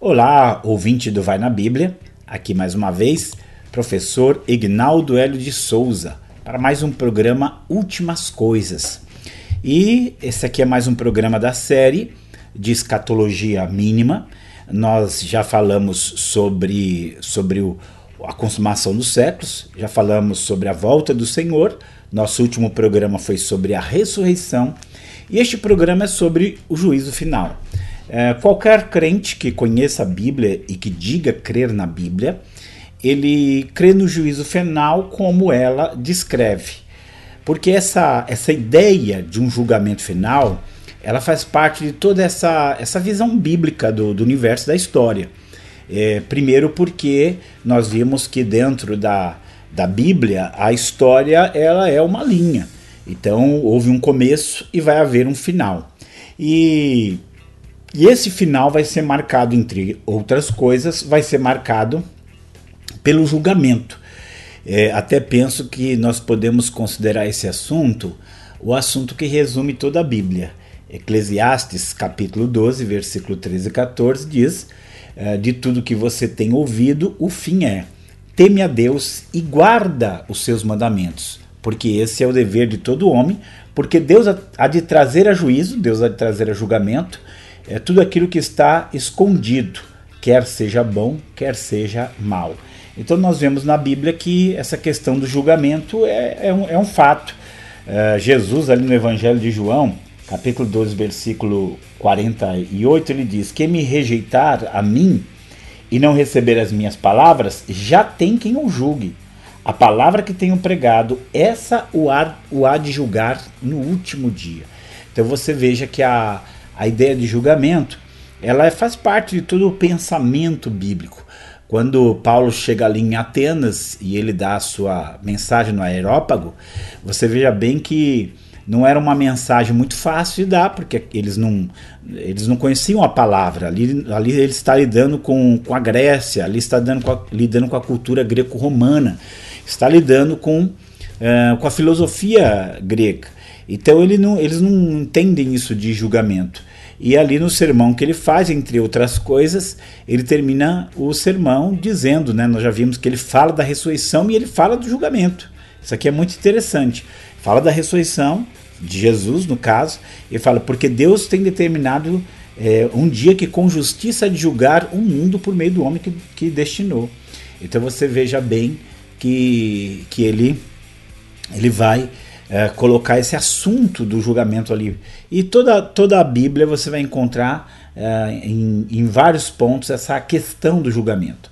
Olá, ouvinte do Vai na Bíblia. Aqui mais uma vez, professor Ignaldo Hélio de Souza, para mais um programa Últimas Coisas. E esse aqui é mais um programa da série de escatologia mínima. Nós já falamos sobre, sobre o, a consumação dos séculos, já falamos sobre a volta do Senhor. Nosso último programa foi sobre a ressurreição. E este programa é sobre o juízo final. É, qualquer crente que conheça a Bíblia e que diga crer na Bíblia, ele crê no juízo final como ela descreve. Porque essa, essa ideia de um julgamento final, ela faz parte de toda essa, essa visão bíblica do, do universo da história. É, primeiro porque nós vimos que dentro da, da Bíblia a história ela é uma linha. Então houve um começo e vai haver um final. E e esse final vai ser marcado, entre outras coisas, vai ser marcado pelo julgamento. É, até penso que nós podemos considerar esse assunto o assunto que resume toda a Bíblia. Eclesiastes capítulo 12, versículo 13 e 14 diz: é, De tudo que você tem ouvido, o fim é: teme a Deus e guarda os seus mandamentos, porque esse é o dever de todo homem, porque Deus há de trazer a juízo, Deus há de trazer a julgamento é tudo aquilo que está escondido, quer seja bom, quer seja mal. Então nós vemos na Bíblia que essa questão do julgamento é, é, um, é um, fato. É, Jesus, ali no Evangelho de João, capítulo 12, versículo 48, ele diz: Quem me rejeitar a mim e não receber as minhas palavras, já tem quem o julgue. A palavra que tenho pregado, essa o há, o há de julgar no último dia. Então você veja que a, a ideia de julgamento, ela faz parte de todo o pensamento bíblico. Quando Paulo chega ali em Atenas e ele dá a sua mensagem no aerópago, você veja bem que não era uma mensagem muito fácil de dar, porque eles não, eles não conheciam a palavra. Ali, ali ele está lidando com, com a Grécia, ali está lidando com a, lidando com a cultura greco-romana, está lidando com, uh, com a filosofia grega. Então ele não, eles não entendem isso de julgamento. E ali no sermão que ele faz, entre outras coisas, ele termina o sermão dizendo, né, nós já vimos que ele fala da ressurreição e ele fala do julgamento. Isso aqui é muito interessante. Fala da ressurreição de Jesus, no caso, e fala porque Deus tem determinado é, um dia que com justiça de julgar o mundo por meio do homem que, que destinou. Então você veja bem que, que ele, ele vai é, colocar esse assunto do julgamento ali. E toda, toda a Bíblia você vai encontrar é, em, em vários pontos essa questão do julgamento.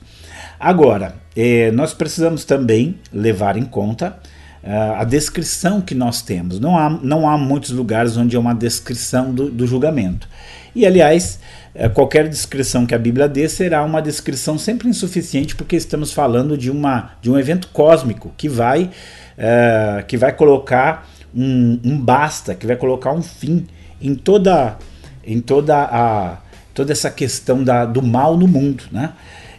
Agora, é, nós precisamos também levar em conta é, a descrição que nós temos. Não há, não há muitos lugares onde há uma descrição do, do julgamento. E, aliás, é, qualquer descrição que a Bíblia dê será uma descrição sempre insuficiente, porque estamos falando de, uma, de um evento cósmico que vai é, que vai colocar um, um, basta, que vai colocar um fim em toda, em toda, a, toda essa questão da, do mal no mundo. Né?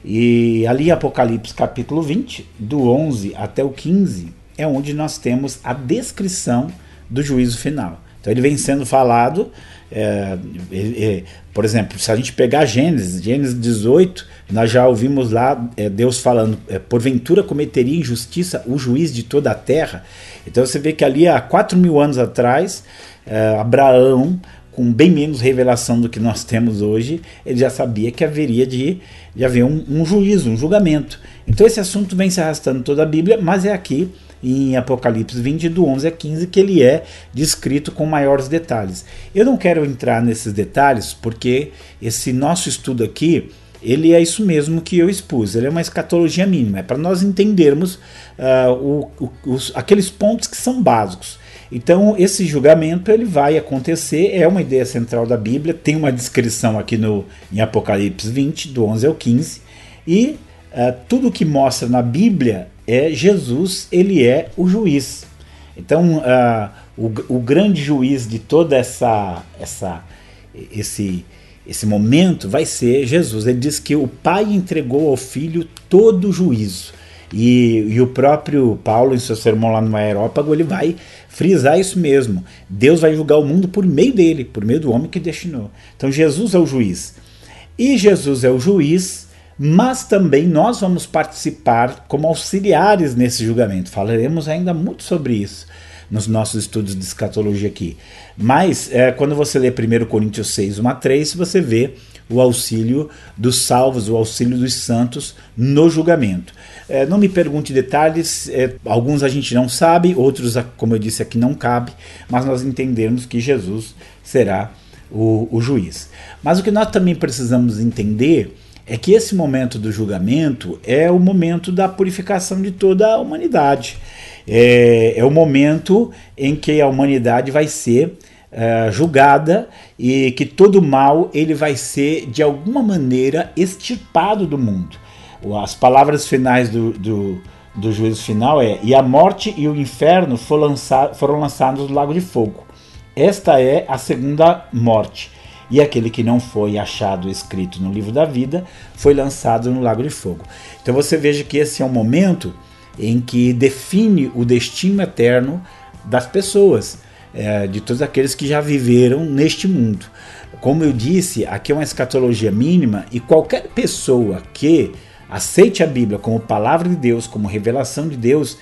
E ali Apocalipse capítulo 20, do 11 até o 15, é onde nós temos a descrição do juízo final. Então ele vem sendo falado é, é, por exemplo, se a gente pegar Gênesis, Gênesis 18, nós já ouvimos lá é, Deus falando: é, porventura cometeria injustiça o juiz de toda a terra. Então você vê que ali há 4 mil anos atrás, é, Abraão, com bem menos revelação do que nós temos hoje, ele já sabia que haveria de, de haver um, um juízo, um julgamento. Então esse assunto vem se arrastando toda a Bíblia, mas é aqui em Apocalipse 20, do 11 a 15, que ele é descrito com maiores detalhes. Eu não quero entrar nesses detalhes porque esse nosso estudo aqui ele é isso mesmo que eu expus, ele é uma escatologia mínima, é para nós entendermos uh, o, o, os, aqueles pontos que são básicos. Então, esse julgamento ele vai acontecer, é uma ideia central da Bíblia, tem uma descrição aqui no, em Apocalipse 20, do 11 ao 15, e uh, tudo que mostra na Bíblia é Jesus, ele é o juiz. Então, uh, o, o grande juiz de toda essa, essa esse, esse momento vai ser Jesus. Ele diz que o Pai entregou ao Filho todo o juízo. E, e, o próprio Paulo, em seu sermão lá no Aerópago, ele vai frisar isso mesmo. Deus vai julgar o mundo por meio dele, por meio do homem que destinou. Então Jesus é o juiz. E Jesus é o juiz, mas também nós vamos participar como auxiliares nesse julgamento. Falaremos ainda muito sobre isso nos nossos estudos de escatologia aqui. Mas é, quando você lê 1 Coríntios 6, 1 a 3, você vê o auxílio dos salvos, o auxílio dos santos no julgamento. É, não me pergunte detalhes, é, alguns a gente não sabe, outros, como eu disse aqui, não cabe, mas nós entendemos que Jesus será o, o juiz. Mas o que nós também precisamos entender é que esse momento do julgamento é o momento da purificação de toda a humanidade. É, é o momento em que a humanidade vai ser é, julgada e que todo mal ele vai ser de alguma maneira extirpado do mundo. As palavras finais do, do, do juízo final é: e a morte e o inferno foram, foram lançados no lago de fogo. Esta é a segunda morte. E aquele que não foi achado escrito no livro da vida foi lançado no lago de fogo. Então você veja que esse é um momento em que define o destino eterno das pessoas, é, de todos aqueles que já viveram neste mundo. Como eu disse, aqui é uma escatologia mínima e qualquer pessoa que aceite a Bíblia como palavra de Deus, como revelação de Deus,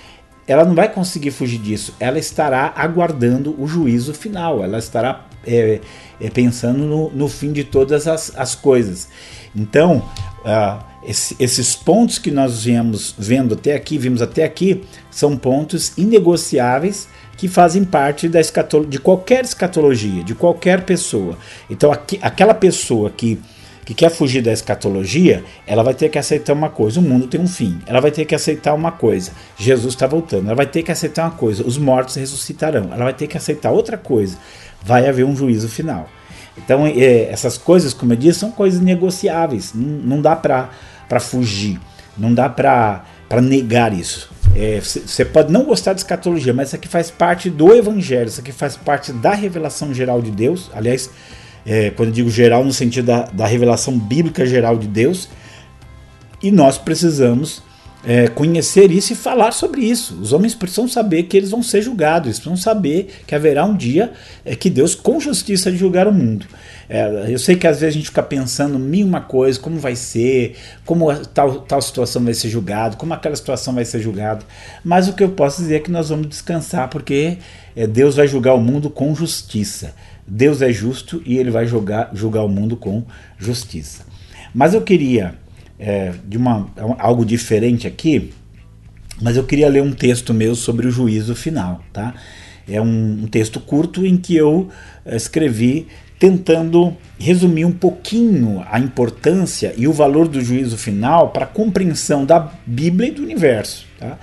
ela não vai conseguir fugir disso. Ela estará aguardando o juízo final. Ela estará é, é, pensando no, no, fim de todas as, as coisas. Então, uh, esse, esses pontos que nós viemos vendo até aqui, vimos até aqui, são pontos inegociáveis que fazem parte da de qualquer escatologia, de qualquer pessoa. Então, aqui, aquela pessoa que que quer fugir da escatologia, ela vai ter que aceitar uma coisa: o mundo tem um fim. Ela vai ter que aceitar uma coisa: Jesus está voltando. Ela vai ter que aceitar uma coisa: os mortos ressuscitarão. Ela vai ter que aceitar outra coisa: vai haver um juízo final. Então, é, essas coisas, como eu disse, são coisas negociáveis. Não, não dá para fugir, não dá para negar isso. Você é, pode não gostar de escatologia, mas isso aqui faz parte do evangelho, isso aqui faz parte da revelação geral de Deus. Aliás, é, quando eu digo geral, no sentido da, da revelação bíblica geral de Deus, e nós precisamos é, conhecer isso e falar sobre isso. Os homens precisam saber que eles vão ser julgados, eles precisam saber que haverá um dia é, que Deus, com justiça, julgar o mundo. É, eu sei que às vezes a gente fica pensando mil uma coisa, como vai ser, como tal, tal situação vai ser julgada, como aquela situação vai ser julgada. Mas o que eu posso dizer é que nós vamos descansar, porque é, Deus vai julgar o mundo com justiça. Deus é justo e ele vai julgar, julgar o mundo com justiça. Mas eu queria, é, de uma, algo diferente aqui, mas eu queria ler um texto meu sobre o juízo final. Tá? É um, um texto curto em que eu é, escrevi tentando resumir um pouquinho a importância e o valor do juízo final para a compreensão da Bíblia e do universo. Tá?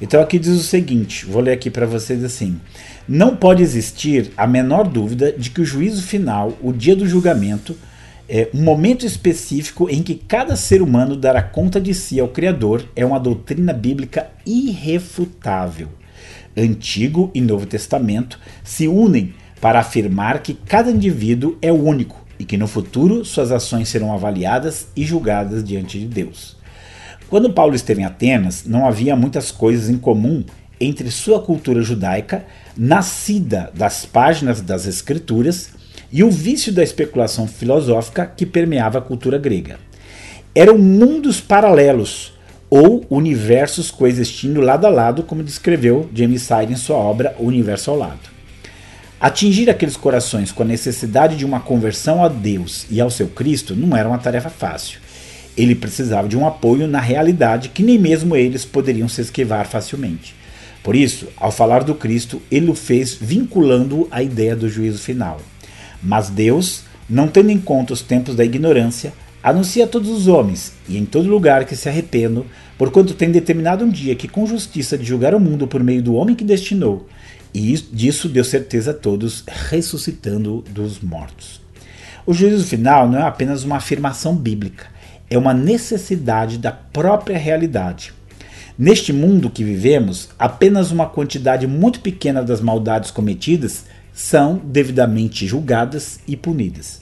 Então aqui diz o seguinte, vou ler aqui para vocês assim: Não pode existir a menor dúvida de que o juízo final, o dia do julgamento, é um momento específico em que cada ser humano dará conta de si ao Criador, é uma doutrina bíblica irrefutável. Antigo e Novo Testamento se unem para afirmar que cada indivíduo é único e que no futuro suas ações serão avaliadas e julgadas diante de Deus. Quando Paulo esteve em Atenas, não havia muitas coisas em comum entre sua cultura judaica, nascida das páginas das Escrituras, e o vício da especulação filosófica que permeava a cultura grega. Eram mundos paralelos, ou universos coexistindo lado a lado, como descreveu James Sire em sua obra O Universo ao Lado. Atingir aqueles corações com a necessidade de uma conversão a Deus e ao seu Cristo não era uma tarefa fácil. Ele precisava de um apoio na realidade que nem mesmo eles poderiam se esquivar facilmente. Por isso, ao falar do Cristo, ele o fez vinculando-o à ideia do juízo final. Mas Deus, não tendo em conta os tempos da ignorância, anuncia a todos os homens e em todo lugar que se arrependam, porquanto tem determinado um dia que com justiça de julgar o mundo por meio do homem que destinou, e disso deu certeza a todos, ressuscitando dos mortos. O juízo final não é apenas uma afirmação bíblica, é uma necessidade da própria realidade. Neste mundo que vivemos, apenas uma quantidade muito pequena das maldades cometidas são devidamente julgadas e punidas.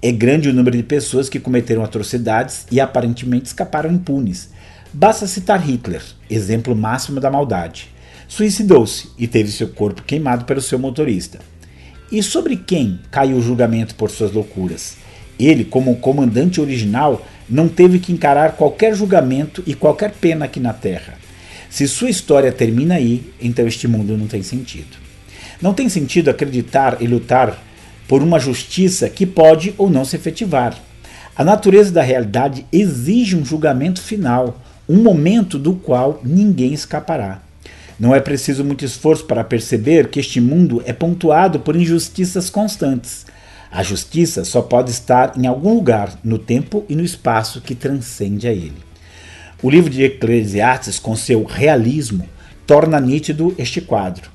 É grande o número de pessoas que cometeram atrocidades e aparentemente escaparam impunes. Basta citar Hitler, exemplo máximo da maldade. Suicidou-se e teve seu corpo queimado pelo seu motorista. E sobre quem caiu o julgamento por suas loucuras? Ele, como comandante original, não teve que encarar qualquer julgamento e qualquer pena aqui na Terra. Se sua história termina aí, então este mundo não tem sentido. Não tem sentido acreditar e lutar por uma justiça que pode ou não se efetivar. A natureza da realidade exige um julgamento final, um momento do qual ninguém escapará. Não é preciso muito esforço para perceber que este mundo é pontuado por injustiças constantes. A justiça só pode estar em algum lugar, no tempo e no espaço que transcende a ele. O livro de Eclesiastes, com seu realismo, torna nítido este quadro.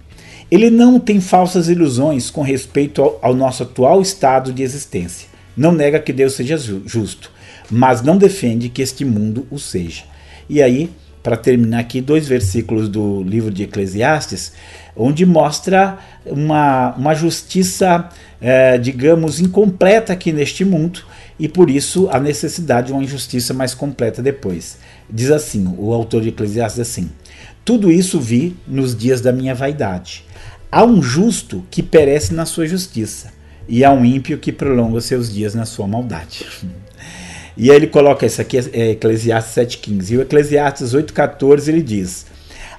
Ele não tem falsas ilusões com respeito ao, ao nosso atual estado de existência. Não nega que Deus seja justo, mas não defende que este mundo o seja. E aí, para terminar aqui, dois versículos do livro de Eclesiastes, onde mostra uma, uma justiça, é, digamos, incompleta aqui neste mundo e por isso a necessidade de uma injustiça mais completa depois. Diz assim, o autor de Eclesiastes assim: Tudo isso vi nos dias da minha vaidade. Há um justo que perece na sua justiça, e há um ímpio que prolonga seus dias na sua maldade. E aí ele coloca isso aqui, é Eclesiastes 7,15. E o Eclesiastes 8,14 ele diz: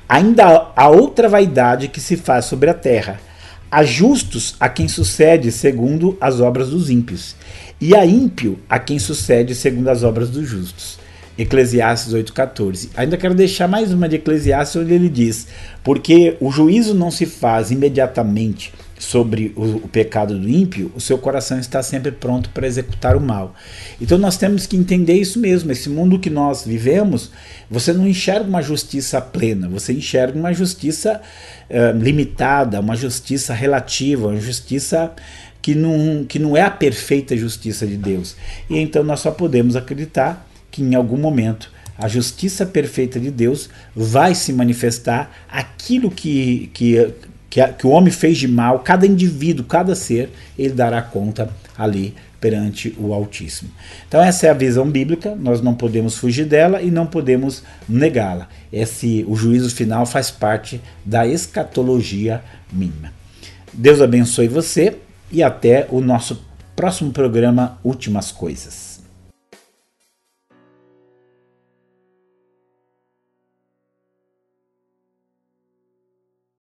Ainda há outra vaidade que se faz sobre a terra. Há justos a quem sucede segundo as obras dos ímpios, e há ímpio a quem sucede segundo as obras dos justos. Eclesiastes 8,14. Ainda quero deixar mais uma de Eclesiastes, onde ele diz: Porque o juízo não se faz imediatamente sobre o, o, pecado do ímpio, o seu coração está sempre pronto para executar o mal. Então nós temos que entender isso mesmo. Esse mundo que nós vivemos, você não enxerga uma justiça plena, você enxerga uma justiça uh, limitada, uma justiça relativa, uma justiça que não, que não é a perfeita justiça de Deus. E então nós só podemos acreditar que em algum momento a justiça perfeita de Deus vai se manifestar aquilo que, que que, a, que o homem fez de mal, cada indivíduo, cada ser, ele dará conta ali perante o Altíssimo. Então essa é a visão bíblica, nós não podemos fugir dela e não podemos negá-la. Esse o juízo final faz parte da escatologia mínima. Deus abençoe você e até o nosso próximo programa Últimas Coisas.